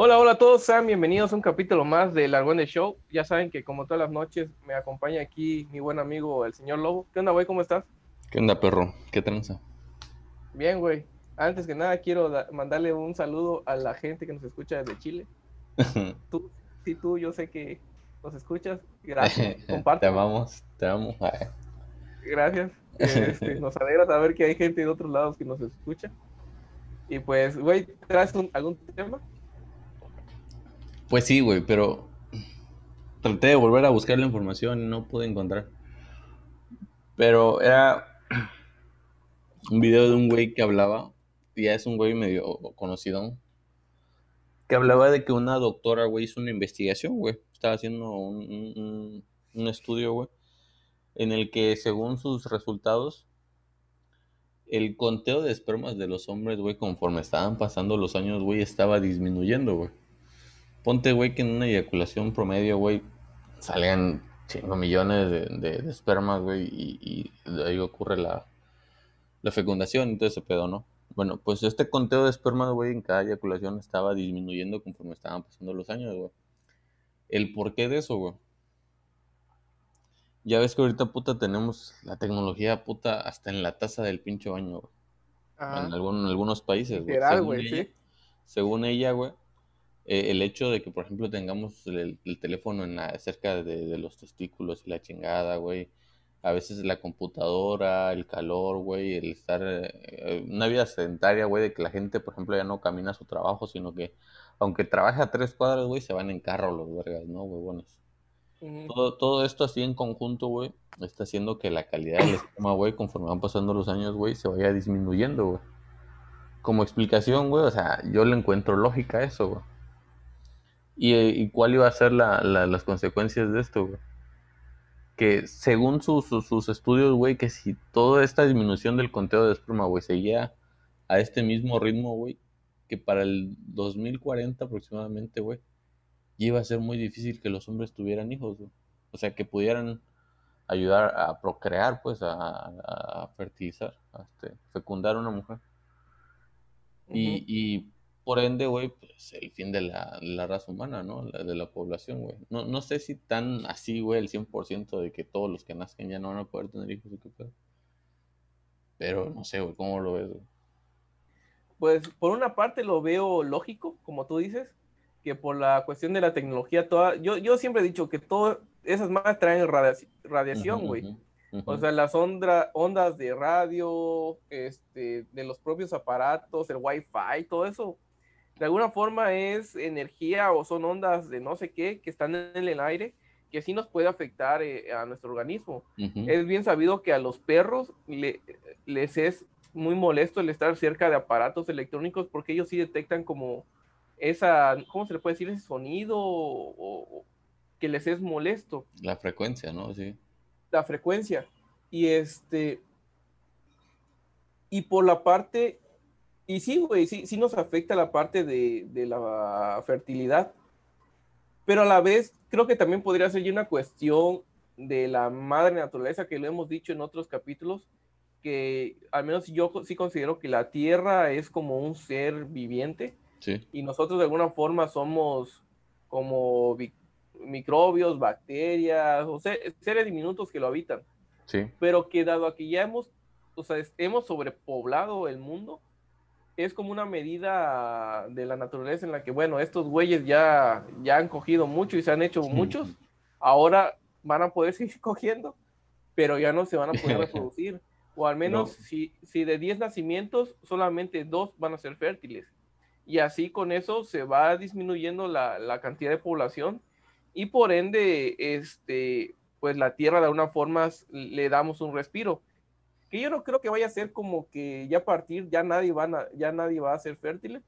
Hola, hola a todos, sean bienvenidos a un capítulo más del Argüende Show. Ya saben que como todas las noches me acompaña aquí mi buen amigo el señor Lobo. ¿Qué onda, güey? ¿Cómo estás? ¿Qué onda, perro? ¿Qué tranza? Bien, güey. Antes que nada quiero mandarle un saludo a la gente que nos escucha desde Chile. tú, sí, tú, yo sé que nos escuchas. Gracias. Comparte. Te amamos, te amo. Gracias. Este, nos alegra saber que hay gente de otros lados que nos escucha. Y pues, güey, ¿traes algún tema? Pues sí, güey, pero traté de volver a buscar la información y no pude encontrar. Pero era un video de un güey que hablaba, ya es un güey medio conocido, que hablaba de que una doctora, güey, hizo una investigación, güey. Estaba haciendo un, un estudio, güey, en el que según sus resultados, el conteo de espermas de los hombres, güey, conforme estaban pasando los años, güey, estaba disminuyendo, güey. Ponte, güey, que en una eyaculación promedio, güey, salgan 5 millones de, espermas, güey, y, ahí ocurre la, la fecundación y todo ese pedo, ¿no? Bueno, pues este conteo de espermas, güey, en cada eyaculación estaba disminuyendo conforme estaban pasando los años, güey. El porqué de eso, güey. Ya ves que ahorita, puta, tenemos la tecnología, puta, hasta en la taza del pinche baño, güey. En, algunos países, güey. Según, según ella, güey, eh, el hecho de que, por ejemplo, tengamos el, teléfono en la, cerca de, los testículos y la chingada, güey. A veces la computadora, el calor, güey, el estar... Eh, una vida sedentaria, güey, de que la gente, por ejemplo, ya no camina a su trabajo, sino que, aunque trabaje a tres cuadras, güey, se van en carro los vergas, ¿no? Bueno, todo, todo esto así en conjunto, güey, está haciendo que la calidad del estómago, güey, conforme van pasando los años, güey, se vaya disminuyendo, güey. Como explicación, güey, o sea, yo le encuentro lógica a eso, güey. Eh, ¿Y, cuál iba a ser las consecuencias de esto, güey? Que según sus, estudios, güey, que si toda esta disminución del conteo de esperma, güey, seguía a este mismo ritmo, güey, que para el 2040 aproximadamente, güey, iba a ser muy difícil que los hombres tuvieran hijos, güey. O sea, que pudieran ayudar a procrear, pues, a, fertilizar, a este, fecundar a una mujer. y, y por ende, güey, pues el fin de la, raza humana, ¿no? de la población, güey. No, no sé si tan así, güey, el 100% de que todos los que nazcan ya no van a poder tener hijos qué pedo. Pero no sé, güey, ¿cómo lo ves, güey? Pues por una parte lo veo lógico, como tú dices, que por la cuestión de la tecnología, toda, yo, yo siempre he dicho que todas esas más traen radiación, güey. O sea, las ondas de radio, este, de los propios aparatos, el wifi, todo eso de alguna forma es energía o son ondas de no sé qué que están en el aire que sí nos puede afectar eh, a nuestro organismo. Es bien sabido que a los perros les es muy molesto el estar cerca de aparatos electrónicos porque ellos sí detectan como esa, ¿cómo se le puede decir? Ese sonido o, que les es molesto. La frecuencia, ¿no? Sí. La frecuencia. Y este, y por la parte y sí, güey, sí, sí nos afecta la parte de, la fertilidad, pero a la vez creo que también podría ser una cuestión de la madre naturaleza que lo hemos dicho en otros capítulos, que al menos yo sí considero que la tierra es como un ser viviente y nosotros de alguna forma somos como microbios, bacterias, o seres diminutos que lo habitan. Sí. Pero que dado a que ya hemos, o sea, hemos sobrepoblado el mundo, es como una medida de la naturaleza en la que, bueno, estos güeyes ya, ya han cogido mucho y se han hecho muchos, ahora van a poder seguir cogiendo, pero ya no se van a poder reproducir. O al menos si, si de 10 nacimientos, solamente dos van a ser fértiles. Y así con eso se va disminuyendo la, la cantidad de población y por ende, este, pues la Tierra de alguna forma le damos un respiro que yo no creo que vaya a ser como que ya a partir ya nadie, van a, ya nadie va a ser fértil,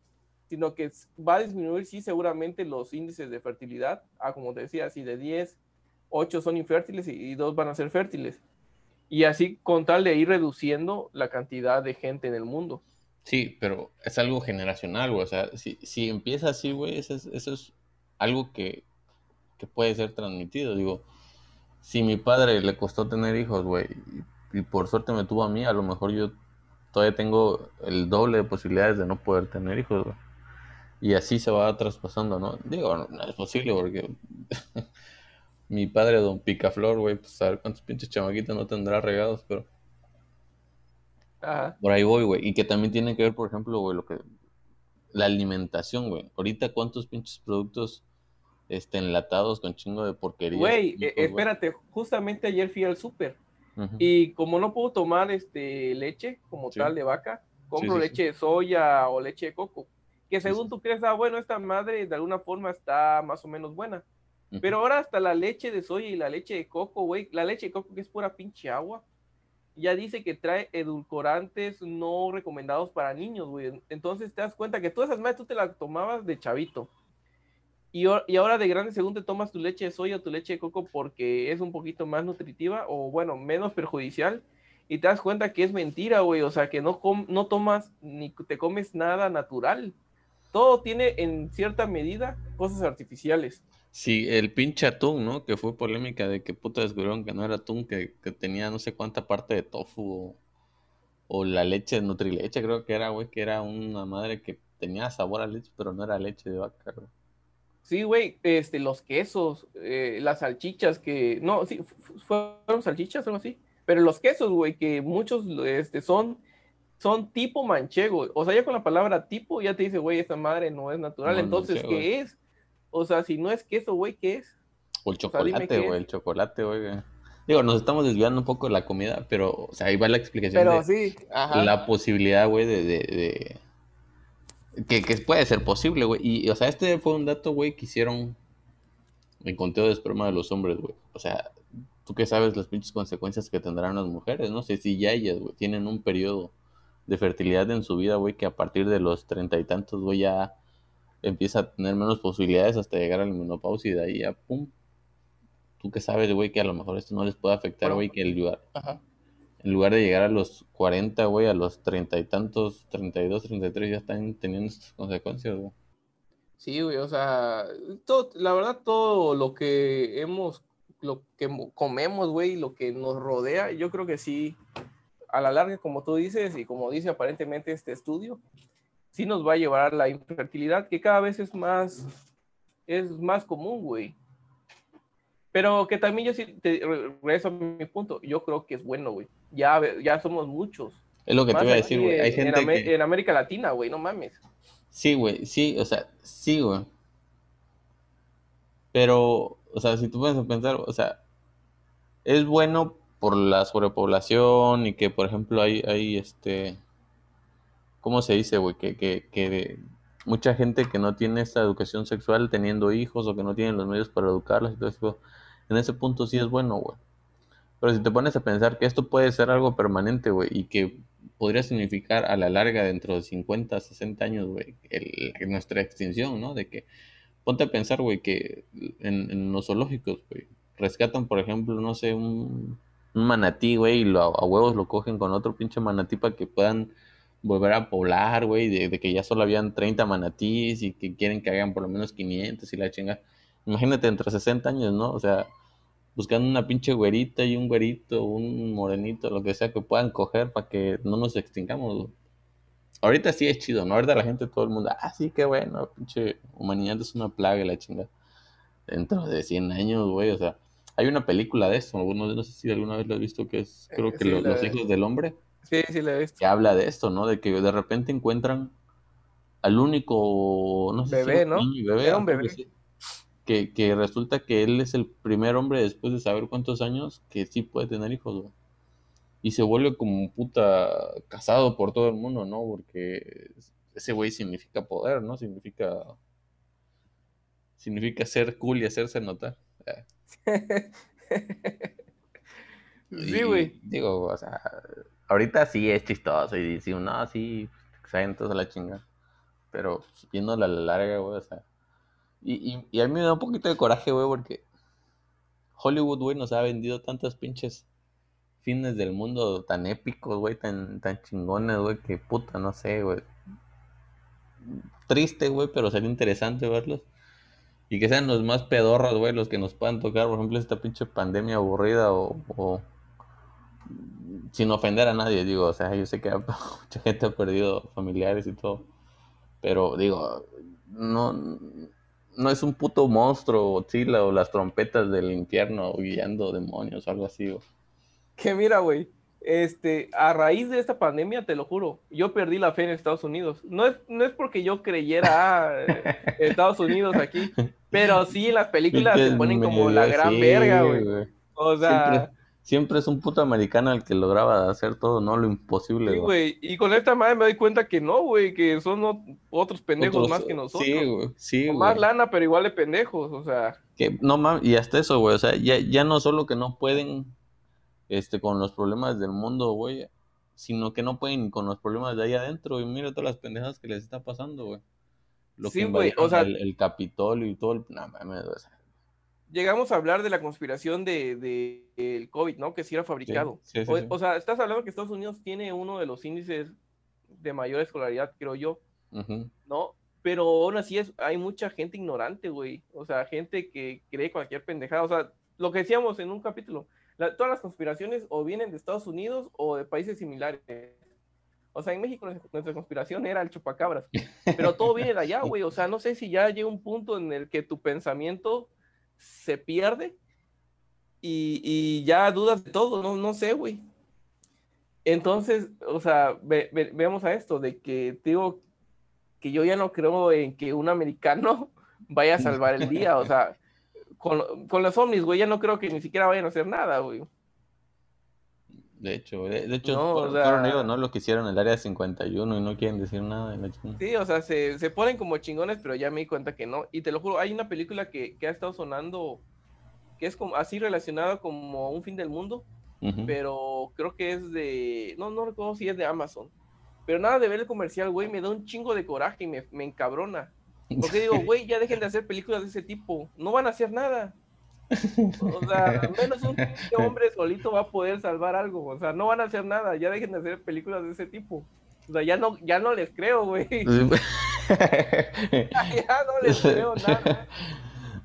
sino que va a disminuir, sí, seguramente los índices de fertilidad, ah, como te decía, si de 10, 8 son infértiles y, 2 van a ser fértiles. Y así con tal de ir reduciendo la cantidad de gente en el mundo. Sí, pero es algo generacional, güey. O sea, si, si empieza así, güey, eso es, eso es algo que, que puede ser transmitido. Digo, si mi padre le costó tener hijos, güey, y por suerte me tuvo a mí, a lo mejor yo todavía tengo el doble de posibilidades de no poder tener hijos, Y así se va traspasando, ¿no? Digo, no, es posible porque mi padre, don Picaflor, güey, pues a ver cuántos pinches chamaquitos no tendrá regados, pero... Ajá. Por ahí voy, güey. Y que también tiene que ver, por ejemplo, güey, lo que... La alimentación, güey. Ahorita cuántos pinches productos este, enlatados con chingo de porquería. Güey, eh, espérate, justamente ayer fui al súper y como no puedo tomar este leche como tal de vaca, compro leche de soya o leche de coco que según tú crees, ah, bueno, esta madre de alguna forma está más o menos buena. Pero ahora hasta la leche de soya y la leche de coco, güey, la leche de coco que es pura pinche agua, ya dice que trae edulcorantes no recomendados para niños, güey. Entonces te das cuenta que todas esas madres tú te las tomabas de chavito. Y, y, ahora de grande, según te tomas tu leche de soya o tu leche de coco porque es un poquito más nutritiva o, bueno, menos perjudicial. Y te das cuenta que es mentira, güey. O sea, que no, no tomas ni te comes nada natural todo tiene en cierta medida cosas artificiales. Sí, el pinche atún, ¿no? Que fue polémica de que puta descubrieron que no era atún, que, tenía no sé cuánta parte de tofu o, la leche de Nutrileche, creo que era, güey, que era una madre que tenía sabor a leche, pero no era leche de vaca, güey. Sí, güey, este, los quesos, eh, las salchichas que, no, sí, fueron salchichas algo así, pero los quesos, güey, que muchos este, son son tipo manchego. O sea, ya con la palabra tipo ya te dice, güey, esta madre no es natural. Entonces, ¿qué es? O sea, si no es queso, güey, ¿qué es? O el chocolate, güey, el chocolate, güey. Digo, nos estamos desviando un poco de la comida, pero, o sea, ahí va la explicación. Pero sí, ajá. La posibilidad, güey, de, de, Que, que, puede ser posible, güey. Y, o sea, este fue un dato, güey, que hicieron en conteo de esperma de los hombres, güey. O sea, tú qué sabes las pinches consecuencias que tendrán las mujeres, no sé si ya ellas, güey, tienen un periodo de fertilidad en su vida, güey, que a partir de los treinta y tantos, güey, ya empieza a tener menos posibilidades hasta llegar a la menopausia y de ahí ya, pum. Tú que sabes, güey, que a lo mejor esto no les puede afectar, güey, que el lugar, en lugar de llegar a los 40, güey, a los treinta y tantos, treinta y dos, treinta y tres, ya están teniendo estas consecuencias, güey. Sí, güey, o sea, todo, la verdad, todo lo que hemos, lo que comemos, güey, lo que nos rodea, yo creo que sí, a la larga, como tú dices, y como dice aparentemente este estudio, sí nos va a llevar a la infertilidad, que cada vez es más, es más común, güey. Pero que también yo sí, te regreso a mi punto, yo creo que es bueno, güey. Ya, ya somos muchos. Es lo que te iba a decir, güey. Hay gente en, en América Latina, güey, no mames. Sí, güey, sí, o sea, sí, güey. Pero, o sea, si tú puedes pensar, o sea, es bueno por la sobrepoblación y que, por ejemplo, hay, hay este, ¿cómo se dice, güey? Que, que, que mucha gente que no tiene esta educación sexual teniendo hijos o que no tienen los medios para educarlos y todo eso, en ese punto sí es bueno, güey. Pero si te pones a pensar que esto puede ser algo permanente, güey, y que podría significar a la larga, dentro de 50, 60 años, güey, nuestra extinción, ¿no? De que, ponte a pensar, güey, que en, los zoológicos, güey, rescatan, por ejemplo, no sé, un, manatí, güey, y lo, a huevos lo cogen con otro pinche manatí para que puedan volver a poblar, güey, de, que ya solo habían 30 manatís y que quieren que hagan por lo menos 500 y la chinga. Imagínate entre 60 años, ¿no? O sea, buscando una pinche güerita y un güerito, un morenito, lo que sea que puedan coger para que no nos extingamos. Ahorita sí es chido, ¿no? Ahorita la gente, todo el mundo, ah, sí, qué bueno, pinche humanidad es una plaga la chinga. Dentro de 100 años, güey, o sea, hay una película de eso, no sé si alguna vez lo has visto, que es, creo eh, que Los Hijos del Hombre. Sí, sí, la he visto. Que habla de esto, ¿no? De que de repente encuentran al único, no sé bebé, ¿no? bebé, un bebé. Que, que, resulta que él es el primer hombre después de saber cuántos años que sí puede tener hijos, güey. Y se vuelve como puta casado por todo el mundo, ¿no? Porque ese güey significa poder, ¿no? Significa significa ser cool y hacerse notar. sí, güey. Digo, o sea, ahorita sí es chistoso y dice, no, sí, saben todos a la chinga. Pero viendo la larga, güey, o sea. Y, y, a mí me da un poquito de coraje, güey, porque Hollywood, güey, nos ha vendido tantos pinches fines del mundo tan épicos, güey, tan, tan chingones, güey, que puta, no sé, güey. Triste, güey, pero sería interesante verlos. Y que sean los más pedorros, güey, los que nos puedan tocar, por ejemplo, esta pinche pandemia aburrida o, sin ofender a nadie, digo, o sea, yo sé que mucha gente ha perdido familiares y todo, pero digo, no, no es un puto monstruo Godzilla o las trompetas del infierno guiando demonios o algo así. Que mira, güey, este, a raíz de esta pandemia, te lo juro, yo perdí la fe en Estados Unidos. No es, no es porque yo creyera ah, Estados Unidos aquí, pero sí en las películas se ponen como la gran verga, güey. O sea, siempre, es un puto americano el que lograba hacer todo, ¿no? Lo imposible, güey. Y con esta madre me doy cuenta que no, güey, que son otros pendejos más que nosotros. Sí, güey. Sí, más lana, pero igual de pendejos, o sea. Que, no mames, y hasta eso, güey, o sea, ya, ya no solo que no pueden este, con los problemas del mundo, güey, sino que no pueden con los problemas de ahí adentro, y mira todas las pendejas que les está pasando, güey. Lo sí, güey, o sea, el, el, Capitolio y todo el... No, mames, llegamos a hablar de la conspiración de, de el COVID, ¿no? Que sí era fabricado. o, sea, estás hablando que Estados Unidos tiene uno de los índices de mayor escolaridad, creo yo, ¿no? Pero aún así es, hay mucha gente ignorante, güey. O sea, gente que cree cualquier pendejada. O sea, lo que decíamos en un capítulo, todas las conspiraciones o vienen de Estados Unidos o de países similares. O sea, en México nuestra conspiración era el chupacabras, pero todo viene de allá, güey. O sea, no sé si ya llega un punto en el que tu pensamiento se pierde y, ya dudas de todo, no, no sé, güey. Entonces, o sea, veamos a esto, de que digo que yo ya no creo en que un americano vaya a salvar el día, o sea, con, con los ovnis, güey, ya no creo que ni siquiera vayan a hacer nada, güey. De hecho, de, hecho, no, fueron ellos, ¿no? Lo que hicieron el área 51 y no quieren decir nada. De sí, o sea, se, se, ponen como chingones, pero ya me di cuenta que no. Y te lo juro, hay una película que, que ha estado sonando, que es como así relacionada como un fin del mundo, pero creo que es de, no, no recuerdo si es de Amazon. Pero nada de ver el comercial, güey, me da un chingo de coraje y me, me encabrona. Porque digo, güey, ya dejen de hacer películas de ese tipo. No van a hacer nada. O sea, menos un hombre solito va a poder salvar algo. O sea, no van a hacer nada. Ya dejen de hacer películas de ese tipo. O sea, ya no, ya no les creo, güey. ya no les creo nada.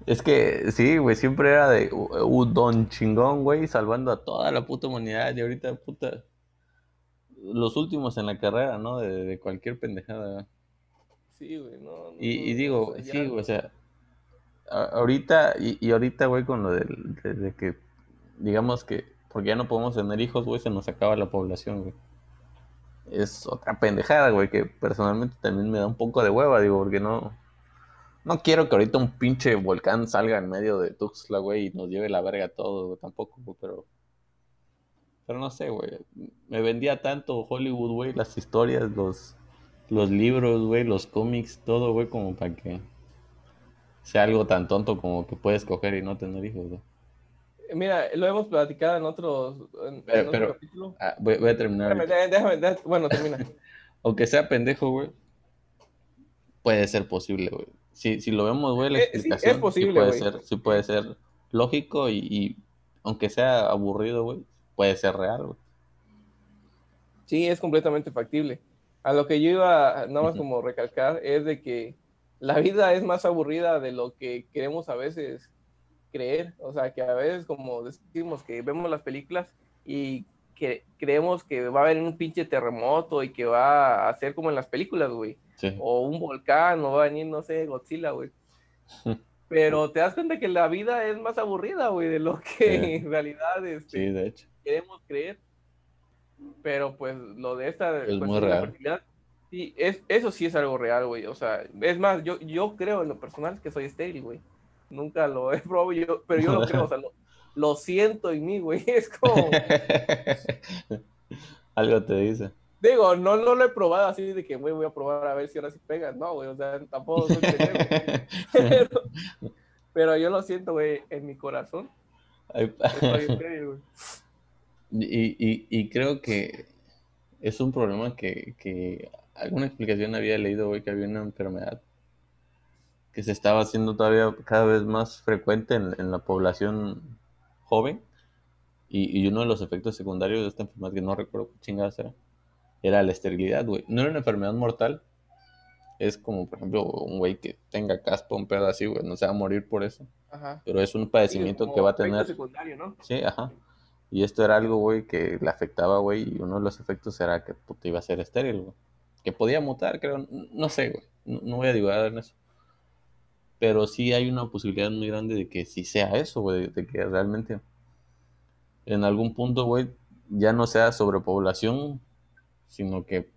Es que sí, güey, siempre era de un don chingón, güey, salvando a toda la puta humanidad. Y ahorita, puta, los últimos en la carrera, ¿no? De, cualquier pendejada. Sí, güey, no. y, digo, sí, güey, o sea, ahorita, y, ahorita, güey, con lo de, que, digamos que, porque ya no podemos tener hijos, güey, se nos acaba la población, güey. Es otra pendejada, güey, que personalmente también me da un poco de hueva, digo, porque no, no quiero que ahorita un pinche volcán salga en medio de Tuxtla, güey, y nos lleve la verga todo, güey, tampoco, güey, pero... Pero no sé, güey. Me vendía tanto Hollywood, güey, las historias, los, los libros, güey, los cómics, todo, güey, como para que sea algo tan tonto como que puedes coger y no tener hijos. Mira, lo hemos platicado en otros en, pero, otro ah, voy, a terminar. Déjame, déjame, bueno, termina. Aunque sea pendejo, güey, puede ser posible, güey. Si, si lo vemos, güey, la eh, explicación es posible, sí puede, ser, sí puede ser lógico y, y aunque sea aburrido, güey, puede ser real, güey. Sí, es completamente factible. A lo que yo iba, nada más como recalcar, es de que la vida es más aburrida de lo que queremos a veces creer. O sea, que a veces como decimos que vemos las películas y que creemos que va a haber un pinche terremoto y que va a ser como en las películas, güey. O un volcán, o va a venir, no sé, Godzilla, güey. Pero te das cuenta que la vida es más aburrida, güey, de lo que en realidad este, queremos creer. Pero pues lo de esta es muy real. Sí, es, eso sí es algo real, güey. O sea, es más, yo, yo creo en lo personal que soy estéril, güey. Nunca lo he probado, pero yo lo creo, o sea, lo, siento en mí, güey. Es como. algo te dice. Digo, no, no lo he probado así de que, güey, voy a probar a ver si ahora sí pega. No, güey, o sea, tampoco soy pero, pero yo lo siento, güey, en mi corazón. Y, y, y creo que es un problema que, que alguna explicación había leído hoy que había una enfermedad que se estaba haciendo todavía cada vez más frecuente en, la población joven. Y, uno de los efectos secundarios de esta enfermedad, que no recuerdo qué chingadas era, era la esterilidad, güey. No era una enfermedad mortal. Es como, por ejemplo, un güey que tenga caspa, un pedo así, güey. No se va a morir por eso. Pero es un padecimiento que va a tener. Secundario, ¿no? Sí, ajá. Y esto era algo, güey, que le afectaba, güey. Y uno de los efectos era que puta, iba a ser estéril, güey que podía mutar, creo, no sé, güey, no, voy a divagar en eso. Pero sí hay una posibilidad muy grande de que sí sea eso, güey, de que realmente en algún punto, güey, ya no sea sobrepoblación, sino que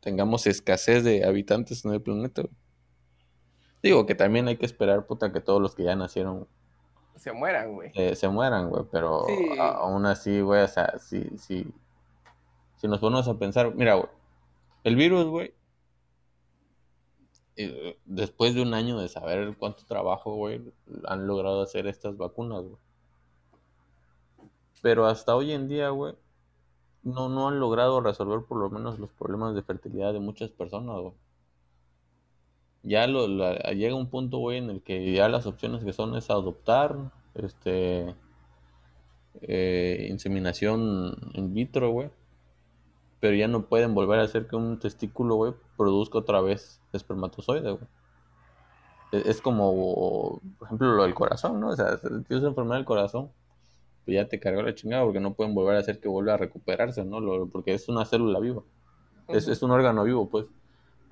tengamos escasez de habitantes en el planeta. Digo que también hay que esperar, puta, que todos los que ya nacieron se mueran, güey. se mueran, güey, pero aún así, güey, o sea, si, si, si nos ponemos a pensar, mira, güey, el virus, güey, eh, después de un año de saber cuánto trabajo, güey, han logrado hacer estas vacunas, güey. Pero hasta hoy en día, güey, no, no han logrado resolver por lo menos los problemas de fertilidad de muchas personas, güey. Ya lo, llega un punto, güey, en el que ya las opciones que son es adoptar, este, eh, inseminación in vitro, güey. Pero ya no pueden volver a hacer que un testículo, güey, produzca otra vez espermatozoide, güey. E, es, como, por ejemplo, lo del corazón, ¿no? O sea, si tienes enfermedad del corazón, pues ya te cargó la chingada porque no pueden volver a hacer que vuelva a recuperarse, ¿no? porque es una célula viva. es, un órgano vivo, pues.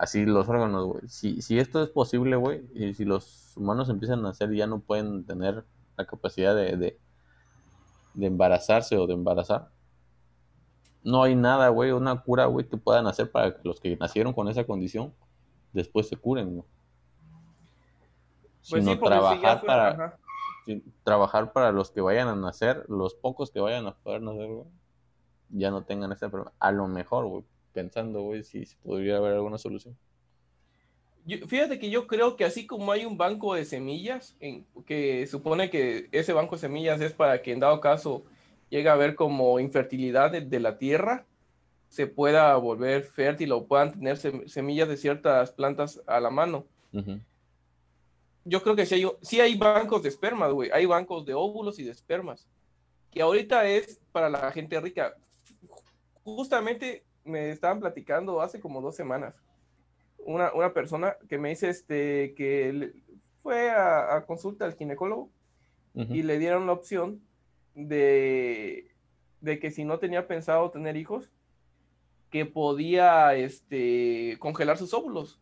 Así los órganos, güey. Si, si esto es posible, güey, y si los humanos empiezan a hacer y ya no pueden tener la capacidad de, de, de embarazarse o de embarazar, no hay nada, güey, una cura, güey, que puedan hacer para que los que nacieron con esa condición después se curen, güey. Pues Sino trabajar para trabajar para los que vayan a nacer, los pocos que vayan a poder nacer, güey, ya no tengan esa enfermedad. A lo mejor, güey, pensando, güey, si, podría haber alguna solución. fíjate que yo creo que así como hay un banco de semillas, en, que supone que ese banco de semillas es para que en dado caso llegue a haber como infertilidad de, la tierra, se pueda volver fértil o puedan tener semillas de ciertas plantas a la mano yo creo que sí hay, sí hay bancos de espermas, güey. Hay bancos de óvulos y de espermas. Que ahorita es para la gente rica. Justamente me estaban platicando hace como dos semanas. Una, una persona que me dice este, que fue a, consulta al ginecólogo y le dieron la opción de, de que si no tenía pensado tener hijos, que podía este, congelar sus óvulos.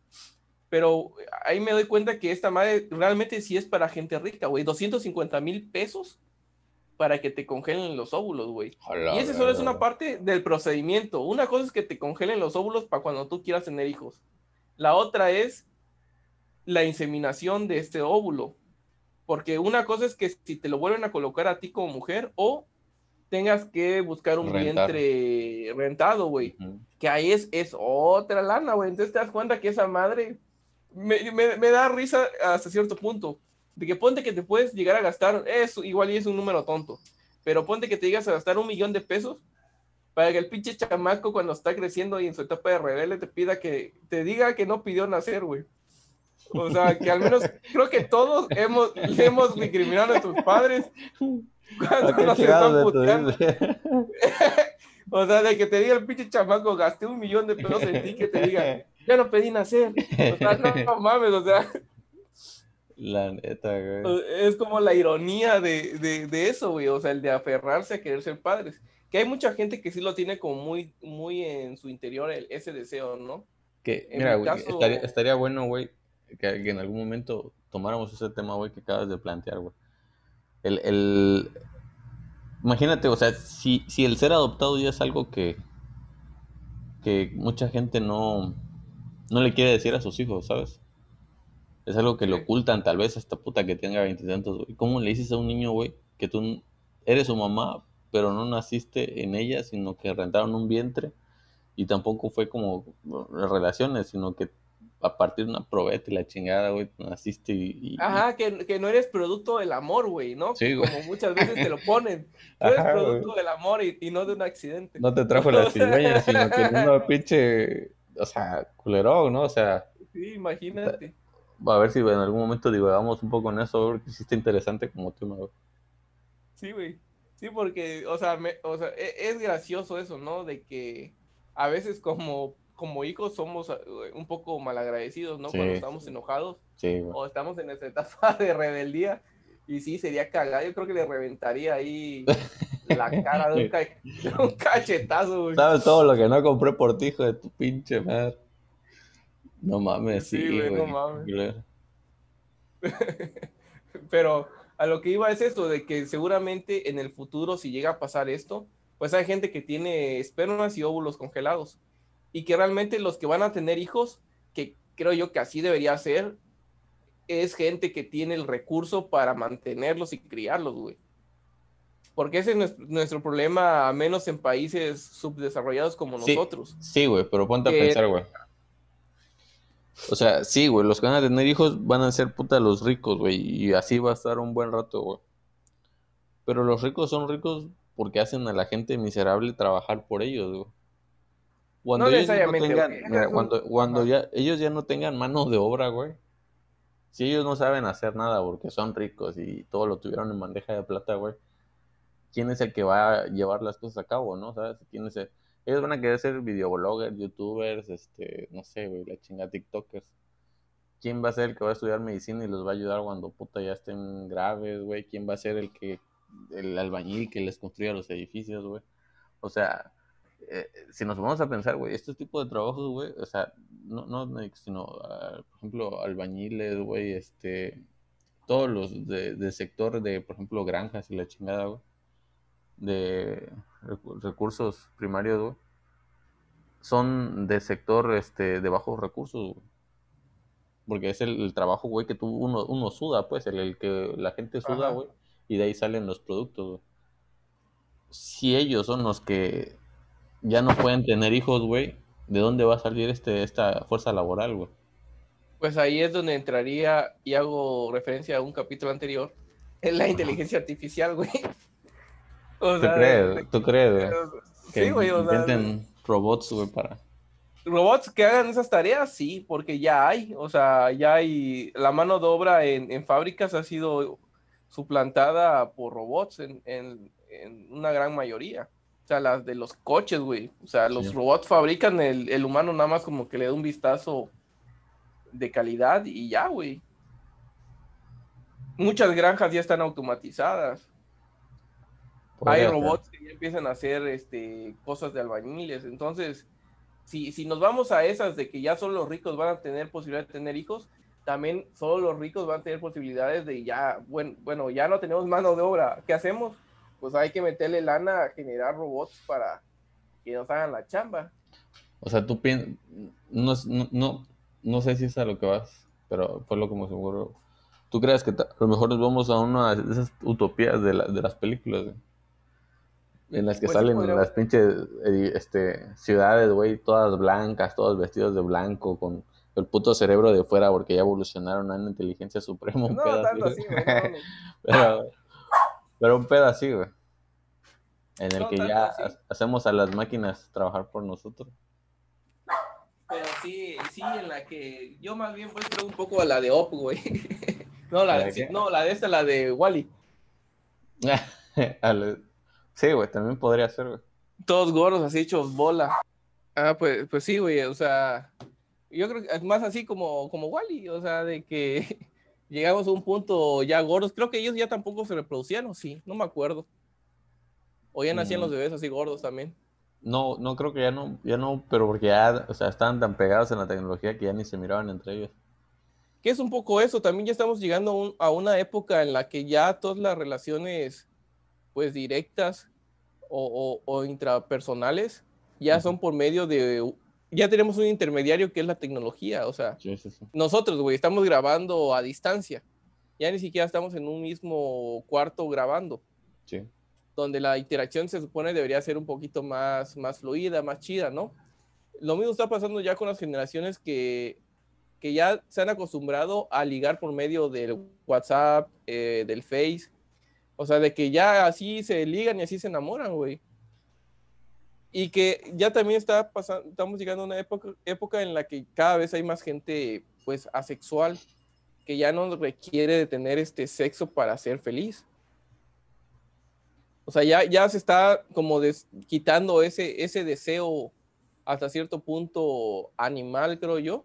Pero ahí me doy cuenta que esta madre realmente sí es para gente rica, güey. 250 mil pesos para que te congelen los óvulos, güey. Y esa solo es una parte del procedimiento. Una cosa es que te congelen los óvulos para cuando tú quieras tener hijos. La otra es la inseminación de este óvulo. Porque una cosa es que si te lo vuelven a colocar a ti como mujer o tengas que buscar un vientre rentado, güey. Que ahí es, es otra lana, güey. Entonces te das cuenta que esa madre me, me, da risa hasta cierto punto. De que ponte que te puedes llegar a gastar, eso igual y es un número tonto, pero ponte que te llegas a gastar un millón de pesos para que el pinche chamaco cuando está creciendo y en su etapa de rebelde te pida que te diga que no pidió nacer, güey. O sea, que al menos creo que todos hemos, hemos discriminado a nuestros padres cuando nos están puteando. o sea, de que te diga el pinche chamaco, gasté un millón de pesos en ti, que te diga, ya no pedí nacer. O sea, no, mames, o sea. La neta, güey. Es como la ironía de, de, de, eso, güey. O sea, el de aferrarse a querer ser padres. Que hay mucha gente que sí lo tiene como muy, muy en su interior el, ese deseo, ¿no? Que, mira, güey, estaría, estaría, bueno, güey, que, que, en algún momento tomáramos ese tema, güey, que acabas de plantear, güey. El, el... Imagínate, o sea, si, si el ser adoptado ya es algo que, que mucha gente no, no le quiere decir a sus hijos, ¿sabes? Es algo que le ocultan tal vez a esta puta que tenga 20 tantos, ¿Cómo le dices a un niño, güey, que tú eres su mamá, pero no naciste en ella, sino que rentaron un vientre y tampoco fue como relaciones, sino que a partir de una probeta y la chingada, güey, naciste y... Ajá, que, no eres producto del amor, güey, ¿no? Sí, güey. Como muchas veces te lo ponen. Tú eres producto del amor y, no de un accidente. No te trajo la cigüeña, sino que una pinche o sea, culero, ¿no? O sea. Sí, imagínate. A ver si en algún momento divagamos un poco en eso, porque sí está interesante como ¿no? Sí, güey. Sí, porque, o sea, o sea, e, es gracioso eso, ¿no? De que a veces como, como hijos somos eh, un poco malagradecidos, ¿no? Cuando estamos enojados. Sí, O estamos en esa etapa de rebeldía. Y sí, sería cagado. Yo creo que le reventaría ahí la cara de un, cachetazo, güey. ¿Sabes todo lo que no compré por ti, hijo de tu pinche madre? No mames, sí, güey. No mames. Pero a lo que iba es esto, de que seguramente en el futuro, si llega a pasar esto, pues hay gente que tiene espermas y óvulos congelados. Y que realmente los que van a tener hijos, que creo yo que así debería ser, es gente que tiene el recurso para mantenerlos y criarlos, güey. Porque ese es nuestro, problema, a menos en países subdesarrollados como nosotros. Sí, güey, pero ponte a pensar, güey. O sea, sí, güey, los que van a tener hijos van a ser puta los ricos, güey, y así va a estar un buen rato, güey. Pero los ricos son ricos porque hacen a la gente miserable trabajar por ellos, güey. Cuando ellos no tengan, cuando, cuando ya ellos ya no tengan mano de obra, güey. Si ellos no saben hacer nada porque son ricos y todo lo tuvieron en bandeja de plata, güey. ¿Quién es el que va a llevar las cosas a cabo, no? ¿Sabes? ¿Quién es el... Ellos van a querer ser videobloggers, youtubers, este, no sé, güey, la chinga tiktokers. ¿Quién va a ser el que va a estudiar medicina y los va a ayudar cuando puta ya estén graves, güey? ¿Quién va a ser el que, el albañil que les construya los edificios, güey? O sea, eh, si nos vamos a pensar, güey, este tipo de trabajos, güey, o sea, no, no sino, uh, por ejemplo, albañiles, güey, este, todos los de, de, sector de, por ejemplo, granjas y la chingada, güey, de recursos primarios, güey, son de sector, este, de bajos recursos, güey. Porque es el, trabajo, güey, que tú, uno, uno suda, pues, el, el que la gente suda, güey, y de ahí salen los productos, güey. Si ellos son los que ya no pueden tener hijos, güey, ¿de dónde va a salir este, esta fuerza laboral, güey? Pues ahí es donde entraría, y hago referencia a un capítulo anterior, en la inteligencia artificial, güey. ¿Tú crees? ¿Tú crees, güey? sí, güey, o robots, güey, para... Robots que hagan esas tareas, sí, porque ya hay, o sea, ya hay, la mano de obra en, en fábricas ha sido suplantada por robots en, en, en una gran mayoría sea, las de los coches, güey. O sea, los robots fabrican, el, el, humano nada más como que le da un vistazo de calidad y ya, güey. Muchas granjas ya están automatizadas. Hay robots que ya empiezan a hacer este, cosas de albañiles. Entonces, si, si nos vamos a esas de que ya solo los ricos van a tener posibilidad de tener hijos, también solo los ricos van a tener posibilidades de ya, bueno, bueno, ya no tenemos mano de obra. ¿Qué hacemos? pues hay que meterle lana a generar robots para que nos hagan la chamba. O sea, tú piensas, no, no, no, sé si es a lo que vas, pero fue lo que me seguro. ¿Tú crees que a lo mejor nos vamos a una de esas utopías de, de las películas? En las que pues salen las pinches este, ciudades, güey, todas blancas, todos vestidos de blanco, con el puto cerebro de fuera, porque ya evolucionaron a una inteligencia suprema. no, tanto así, güey. pero, pero un pedacito, güey. En el que ya hacemos a las máquinas trabajar por nosotros. Pero sí, sí, en la que yo más bien voy creo un poco a la de Op, güey. no, la de, no, la de esta, la de Wally. sí, güey, también podría ser, güey. Todos gordos, así hechos bola. Ah, pues, pues sí, güey, o sea, yo creo que es más así como, como Wally, o sea, de que llegamos a un punto ya gordos. Creo que ellos ya tampoco se reproducían, o sí, no me acuerdo. O ya nacían los mm. bebés así gordos también. No, no creo que ya no, ya no, pero porque ya, o sea, estaban tan pegados en la tecnología que ya ni se miraban entre ellos. Que es un poco eso, también ya estamos llegando a una época en la que ya todas las relaciones, pues directas o, o intrapersonales, ya son por medio de ya tenemos un intermediario que es la tecnología, o sea, nosotros, güey, estamos grabando a distancia, ya ni siquiera estamos en un mismo cuarto grabando, sí. donde la interacción se supone debería ser un poquito más, más fluida, más chida, ¿no? Lo mismo está pasando ya con las generaciones que, que ya se han acostumbrado a ligar por medio del WhatsApp, eh, del Face, o sea, de que ya así se ligan y así se enamoran, güey y que ya también está pasando, estamos llegando a una época, época en la que cada vez hay más gente pues asexual que ya no requiere de tener este sexo para ser feliz. O sea, ya, ya se está como quitando ese, ese deseo hasta cierto punto animal, creo yo,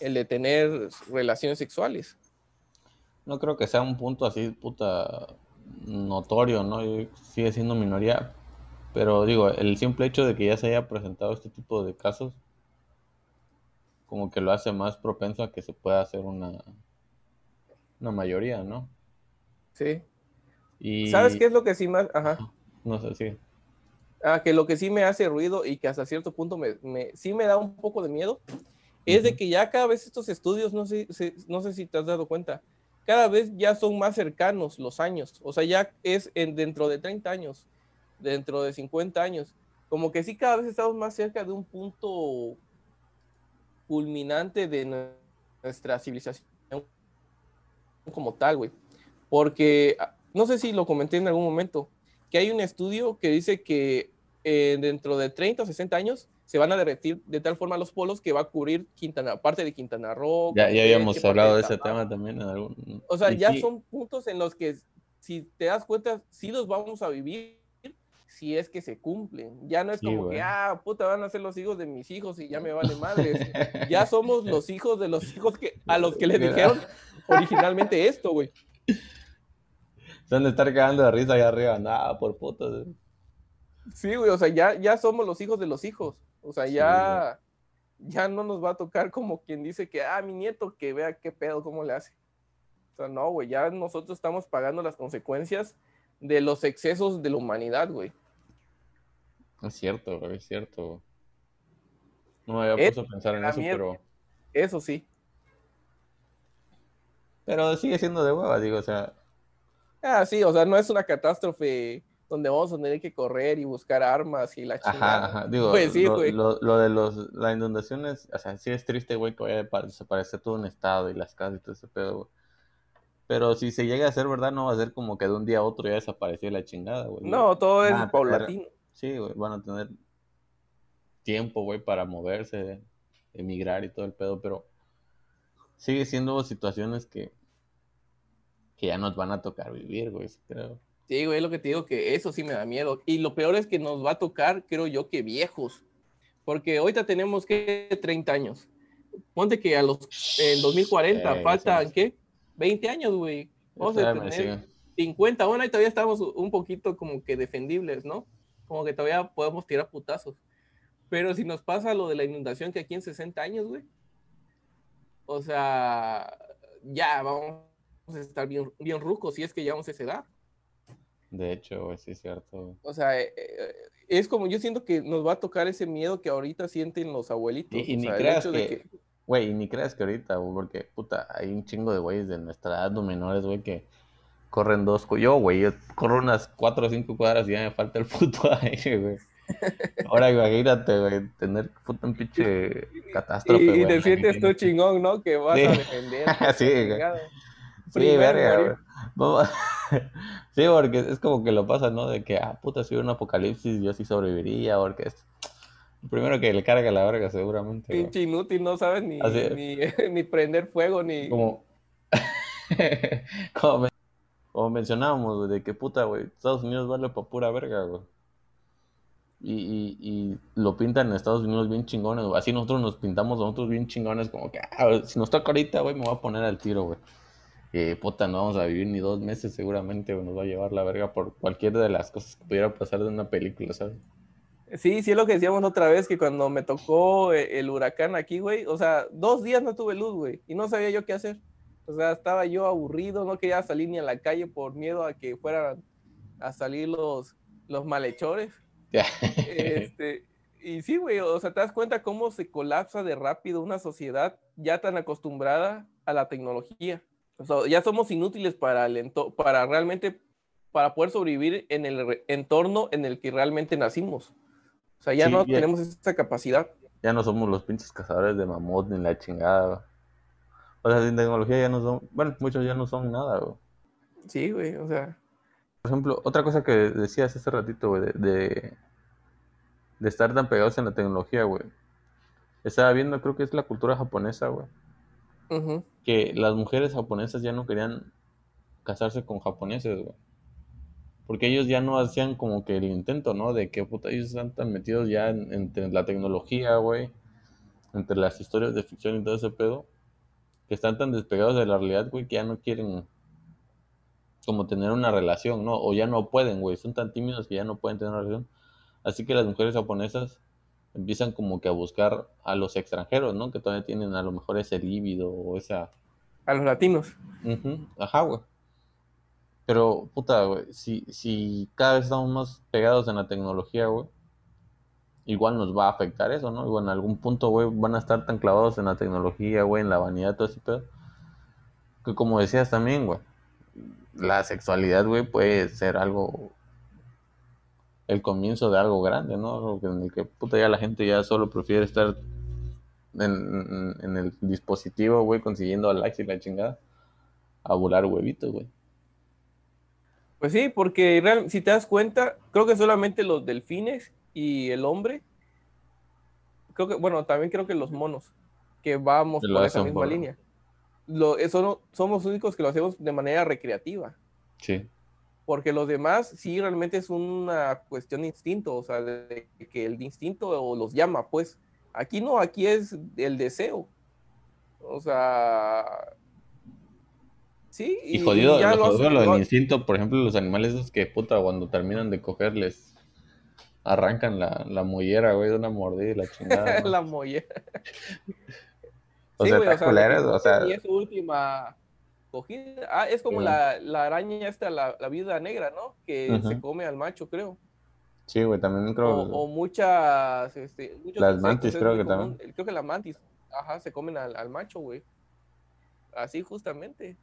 el de tener relaciones sexuales. No creo que sea un punto así, puta, notorio, ¿no? Sigue siendo minoría, pero digo, el simple hecho de que ya se haya presentado este tipo de casos, como que lo hace más propenso a que se pueda hacer una, Una mayoría, ¿no? Sí. Y... ¿Sabes qué es lo que sí más... Ajá. No sé, sí. Ah, que lo que sí me hace ruido y que hasta cierto punto me, sí me da un poco de miedo es de que ya cada vez estos estudios, no sé, no sé si te has dado cuenta, cada vez ya son más cercanos los años. O sea, ya es en, dentro de 30 años, dentro de 50 años. Como que sí, cada vez estamos más cerca de un punto culminante de nuestra civilización como tal, güey. Porque, ah, no sé si lo comenté en algún momento, que hay un estudio que dice que eh, dentro de 30 o 60 años se van a derretir de tal forma los polos que va a cubrir Quintana, parte de Quintana Roo. Ya, ya habíamos hablado de ese tema también en algún... O sea, ya son puntos en los que, si te das cuenta, sí los vamos a vivir si es que se cumplen. Ya no es como que, ah, puta, van a ser los hijos de mis hijos y ya me vale madres. ya somos los hijos de los hijos que, a los que le dijeron originalmente esto, güey. Se a estar cagando de risa allá arriba, nada, por putas. Sí, güey, o sea, ya, ya somos los hijos de los hijos. O sea, ya, ya no nos va a tocar como quien dice que, ah, mi nieto, que vea qué pedo, cómo le hace. O sea, no, güey, ya nosotros estamos pagando las consecuencias de los excesos de la humanidad, güey. Es cierto, güey, es cierto. No me había puesto a pensar en eso, pero... Eso sí. Pero sigue siendo de hueva, digo, o sea, Ah, sí, o sea, no es una catástrofe donde vamos a tener que correr y buscar armas y la chingada. Ajá, ajá. Digo, pues sí, lo, lo, lo, de los, las inundaciones, o sea, sí es triste, güey, que vaya a desaparecer todo un estado y las casas y todo ese pedo, güey. Pero si se llega a ser verdad, no va a ser como que de un día a otro ya desapareció la chingada, güey. No, todo es paulatino. Sí, güey, van a tener tiempo, güey, para moverse, emigrar y todo el pedo, pero sigue siendo situaciones que que ya nos van a tocar vivir, güey, creo. Sí, güey, es lo que te digo, que eso sí me da miedo. Y lo peor es que nos va a tocar, creo yo, que viejos. Porque ahorita tenemos que 30 años. Ponte que a los en 2040 faltan, ¿qué? 20 años, güey. Vamos a tener 50. Bueno, y todavía estamos un poquito como que defendibles, ¿no? Como que todavía podemos tirar putazos. Pero si nos pasa lo de la inundación que aquí en 60 años, güey. O sea, ya vamos estar bien, bien rucos si es que llevamos esa edad. De hecho, sí es cierto. O sea, eh, eh, es como yo siento que nos va a tocar ese miedo que ahorita sienten los abuelitos. Y, ni creas que, güey, ni creas que ahorita, porque, puta, hay un chingo de güeyes de nuestra edad, no menores, güey, que corren dos, yo, güey, corro unas cuatro o cinco cuadras y ya me falta el puto aire, güey. Ahora imagínate, güey, tener puta un pinche catástrofe, Y, y te sientes tú chingón, ¿no? Que vas a defender. sí, güey. Sí, verga, sí, porque es como que lo pasa, ¿no? De que, ah, puta, si hubiera un apocalipsis, yo sí sobreviviría, porque es primero que le carga la verga, seguramente. Pinche inútil, no sabes ni, ni, prender fuego, ni. Como. como, mencionábamos, de que puta, güey, Estados Unidos vale pa' pura verga, güey. Y, y, y, lo pintan en Estados Unidos bien chingones, güey. Así nosotros nos pintamos nosotros bien chingones, como que, ah, si nos toca ahorita, güey, me voy a poner al tiro, güey que puta, no vamos a vivir ni dos meses seguramente, o nos va a llevar la verga por cualquiera de las cosas que pudiera pasar de una película, ¿sabes? Sí, sí es lo que decíamos otra vez, que cuando me tocó eh, el huracán aquí, güey, o sea, dos días no tuve luz, güey, y no sabía yo qué hacer. O sea, estaba yo aburrido, no quería salir ni a la calle por miedo a que fueran a salir los, los malhechores. este, y sí, güey, o sea, te das cuenta cómo se colapsa de rápido una sociedad ya tan acostumbrada a la tecnología ya somos inútiles para, el para realmente, para poder sobrevivir en el entorno en el que realmente nacimos. O sea, ya no tenemos esa capacidad. Ya no somos los pinches cazadores de mamut ni la chingada. O sea, sin tecnología ya no son, bueno, muchos ya no son nada, güey. Sí, güey, o sea. Por ejemplo, otra cosa que decías hace ratito, güey, de, de, de estar tan pegados en la tecnología, güey. Estaba viendo, creo que es la cultura japonesa, güey que las mujeres japonesas ya no querían casarse con japoneses, güey. Porque ellos ya no hacían como que el intento, ¿no? De que puta, ellos están tan metidos ya entre la tecnología, güey, entre las historias de ficción y todo ese pedo, que están tan despegados de la realidad, güey, que ya no quieren como tener una relación, ¿no? O ya no pueden, güey, son tan tímidos que ya no pueden tener una relación. Así que las mujeres japonesas empiezan como que a buscar a los extranjeros, ¿no? Que todavía tienen a lo mejor ese líbido o esa A los latinos. Ajá, güey. Pero, puta, güey, si, si cada vez estamos más pegados en la tecnología, güey, igual nos va a afectar eso, ¿no? Igual en algún punto, güey, van a estar tan clavados en la tecnología, güey, en la vanidad, todo ese pedo. Que como decías también, güey, la sexualidad, güey, puede ser algo, el comienzo de algo grande, ¿no? En el que, puta, ya la gente ya solo prefiere estar en, en el dispositivo, güey, consiguiendo likes y la chingada, a volar huevitos, güey. Pues sí, porque si te das cuenta, creo que solamente los delfines y el hombre, creo que, bueno, también creo que los monos, que vamos por esa misma línea. Lo, eso somos los únicos que lo hacemos de manera recreativa. Sí. Porque los demás sí realmente es una cuestión de instinto, o sea, de que el instinto los llama, pues. Aquí no, aquí es el deseo. O sea, Sí, y, jodido, lo, del instinto, por ejemplo, los animales esos que puta, cuando terminan de coger les arrancan la, la mollera, güey, de una mordida y la chingada. la mollera. o, sea, o, sea, Y es última cogida. Ah, es como la, la, araña esta, la, la viuda negra, ¿no? Que se come al macho, creo. Sí, güey, también creo. O, muchas. Este, las mantis, creo que también. Creo que las mantis, ajá, se comen al, al macho, güey. Así justamente.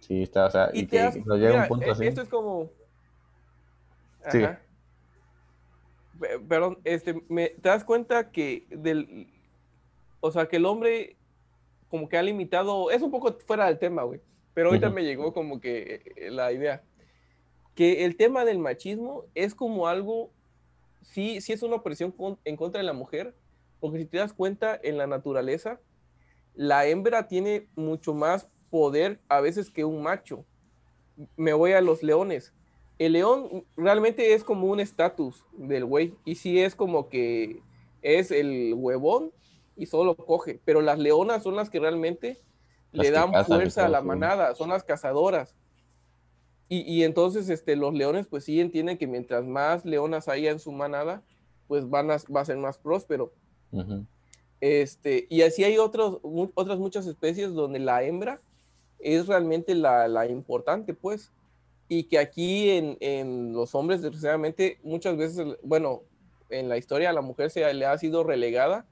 Sí, está, o sea, y, que lo llega un punto e, así. Esto es como. Sí. Perdón, este, me, te das cuenta que del. O sea, que el hombre como que ha limitado. Es un poco fuera del tema, güey. Pero ahorita me llegó como que eh, la idea. Que el tema del machismo es como algo. Sí, sí es una opresión en contra de la mujer. Porque si te das cuenta, en la naturaleza, la hembra tiene mucho más poder a veces que un macho. Me voy a los leones. El león realmente es como un estatus del güey. Y sí es como que es el huevón y solo coge. Pero las leonas son las que realmente le dan fuerza a la manada, son las cazadoras. Y, entonces este, los leones pues sí entienden que mientras más leonas haya en su manada, pues van a, va a ser más próspero. este, y así hay otros, otras muchas especies donde la hembra es realmente la, importante, pues. Y que aquí en, los hombres, desgraciadamente, muchas veces, bueno, en la historia a la mujer se le ha sido relegada,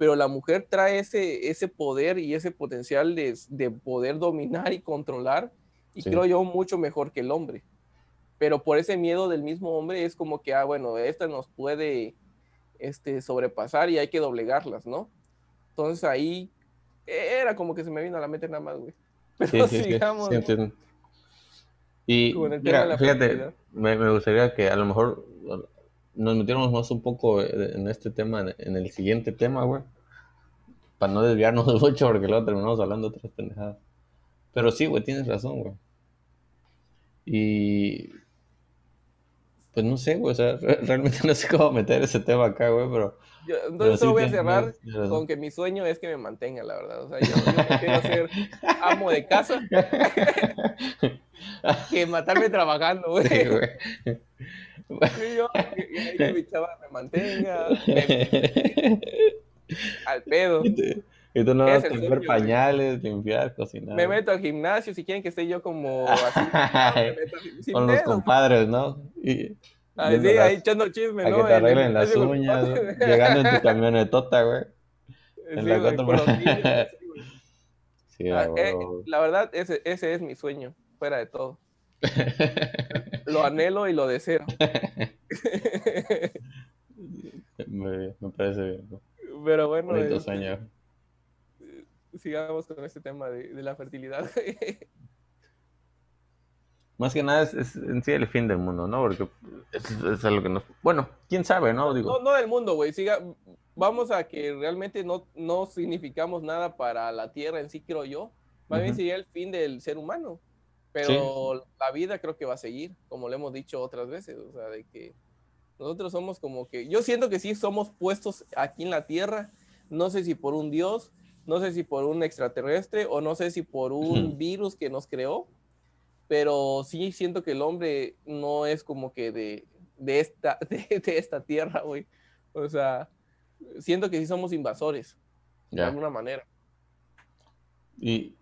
pero la mujer trae ese, ese poder y ese potencial de, poder dominar y controlar, y creo yo mucho mejor que el hombre. Pero por ese miedo del mismo hombre es como que, ah, bueno, esta nos puede este, sobrepasar y hay que doblegarlas, ¿no? Entonces ahí era como que se me vino a la mente nada más, güey sí, sí, sigamos. y fíjate, me, gustaría que a lo mejor nos metiéramos más un poco en este tema, en el siguiente tema, güey. Para no desviarnos mucho, porque luego terminamos hablando de otras pendejadas. Pero sí, güey, tienes razón, güey. Y pues no sé, güey, o sea, realmente no sé cómo meter ese tema acá, güey, pero... Yo, entonces voy a cerrar con que mi sueño es que me mantenga, la verdad. O sea, yo, yo quiero ser amo de casa que matarme trabajando, güey. Sí, güey. Sí, yo, que mi chava me mantenga. al pedo. Y tú no vas a tener pañales, limpiar, cocinar. Me meto al gimnasio si quieren que esté yo como así. Con los compadres, ¿no? Y, ahí, sí, ahí echando chisme, a ¿no? que te arreglen las uñas, llegando en tu camionetota, güey. En la güey, sí, ah, eh, la verdad, ese, ese es mi sueño, fuera de todo. lo anhelo y lo deseo. me, me parece bien. Pero bueno. Este, sueño sigamos con este tema de, la fertilidad. Más que nada es, en sí el fin del mundo, ¿no? Porque es, algo que nos... Bueno, quién sabe, ¿no? Digo... No, no del mundo, güey. Siga... Vamos a que realmente no, no significamos nada para la Tierra en sí, creo yo. Más bien sería el fin del ser humano. Pero la vida creo que va a seguir, como le hemos dicho otras veces. O sea, de que nosotros somos como que... Yo siento que sí somos puestos aquí en la Tierra. No sé si por un Dios, no sé si por un extraterrestre o no sé si por un virus que nos creó, pero sí siento que el hombre no es como que de, esta, de, esta tierra, güey. O sea, siento que sí somos invasores, de alguna manera. Y,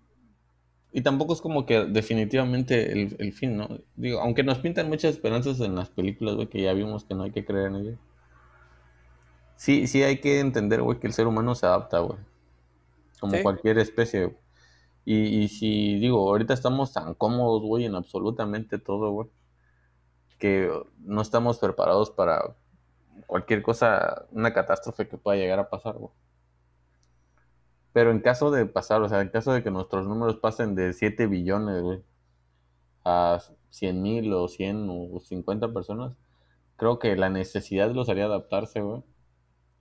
y tampoco es como que definitivamente el, el, fin, ¿no? Digo, aunque nos pintan muchas esperanzas en las películas, güey, que ya vimos que no hay que creer en ellas. Sí, sí hay que entender, güey, que el ser humano se adapta, güey. Como cualquier especie, Y, y si, digo, ahorita estamos tan cómodos, güey, en absolutamente todo, güey, que no estamos preparados para cualquier cosa, una catástrofe que pueda llegar a pasar, güey. Pero en caso de pasar, o sea, en caso de que nuestros números pasen de 7 billones, güey, a 100 mil o 100 o 50 personas, creo que la necesidad los haría adaptarse, güey,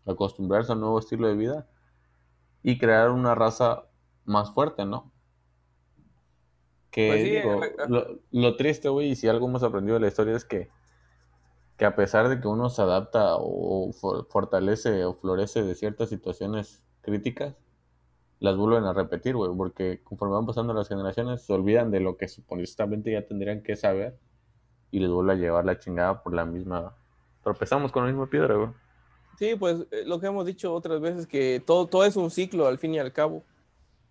acostumbrarse a un nuevo estilo de vida y crear una raza más fuerte, ¿no? Que pues digo, eh, lo, lo, triste, güey, y si algo hemos aprendido de la historia es que, que a pesar de que uno se adapta o fortalece o florece de ciertas situaciones críticas, las vuelven a repetir, güey, porque conforme van pasando las generaciones se olvidan de lo que supuestamente ya tendrían que saber y les vuelve a llevar la chingada por la misma... Tropezamos con la misma piedra, güey. Sí, pues eh, lo que hemos dicho otras veces, que todo, todo es un ciclo al fin y al cabo,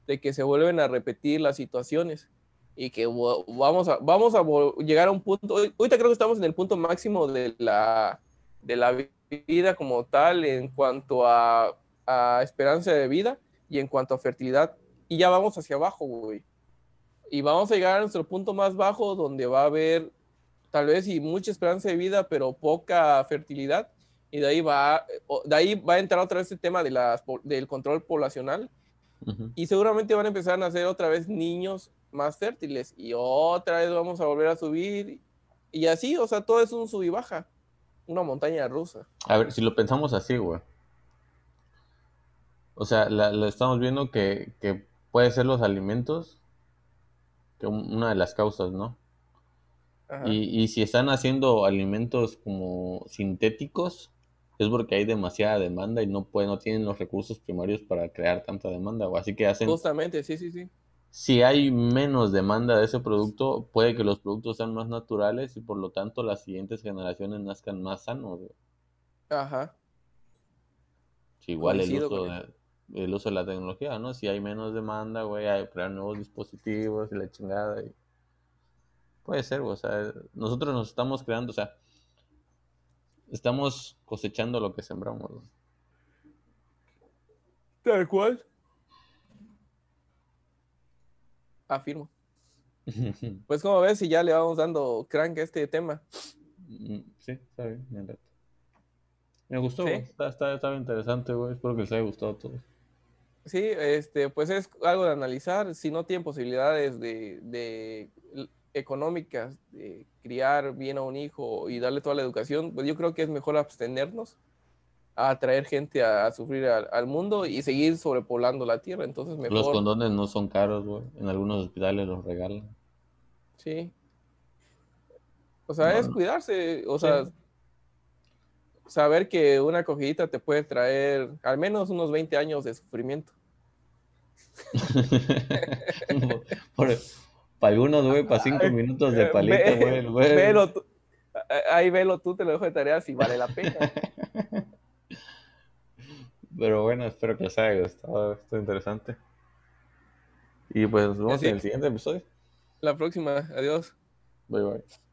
de que se vuelven a repetir las situaciones y que vamos a, vamos a llegar a un punto, ahorita creo que estamos en el punto máximo de la, de la vida como tal en cuanto a, a esperanza de vida, y en cuanto a fertilidad, y ya vamos hacia abajo, güey. Y vamos a llegar a nuestro punto más bajo donde va a haber tal vez y mucha esperanza de vida, pero poca fertilidad. Y de ahí va, de ahí va a entrar otra vez el tema de las, del control poblacional. Y seguramente van a empezar a nacer otra vez niños más fértiles. Y otra vez vamos a volver a subir. Y así, o sea, todo es un sub y baja. Una montaña rusa. A ver, si lo pensamos así, güey. O sea, la, estamos viendo que, que, puede ser los alimentos, que una de las causas, ¿no? Y, y, si están haciendo alimentos como sintéticos, es porque hay demasiada demanda y no pueden, no tienen los recursos primarios para crear tanta demanda. O así que hacen. Justamente, sí, sí, sí. Si hay menos demanda de ese producto, puede que los productos sean más naturales y por lo tanto las siguientes generaciones nazcan más sanos. Ajá. igual el uso de, el uso de la tecnología, ¿no? Si hay menos demanda, güey, hay crear nuevos dispositivos y la chingada. Y... Puede ser, güey, o sea, nosotros nos estamos creando, o sea, estamos cosechando lo que sembramos. Güey. Tal cual. Afirmo. pues como ves, si ya le vamos dando crank a este tema. Mm, sí, está bien, me gustó, güey. Está, está, estaba interesante, güey. Espero que les haya gustado a todos. Sí, este, pues es algo de analizar. Si no tienen posibilidades de, económicas de criar bien a un hijo y darle toda la educación, pues yo creo que es mejor abstenernos a traer gente a, sufrir al, mundo y seguir sobrepoblando la tierra. Entonces mejor... Los condones no son caros, güey. En algunos hospitales los regalan. Sí. O sea, es cuidarse. O sea, saber que una acogidita te puede traer al menos unos 20 años de sufrimiento. para algunos, güey, para cinco minutos de palito, güey. ahí velo tú, te lo dejo de tarea si vale la pena. Pero bueno, espero que les haya gustado. Esto interesante. Y pues nos vemos en el siguiente episodio. La próxima. Adiós. Bye bye.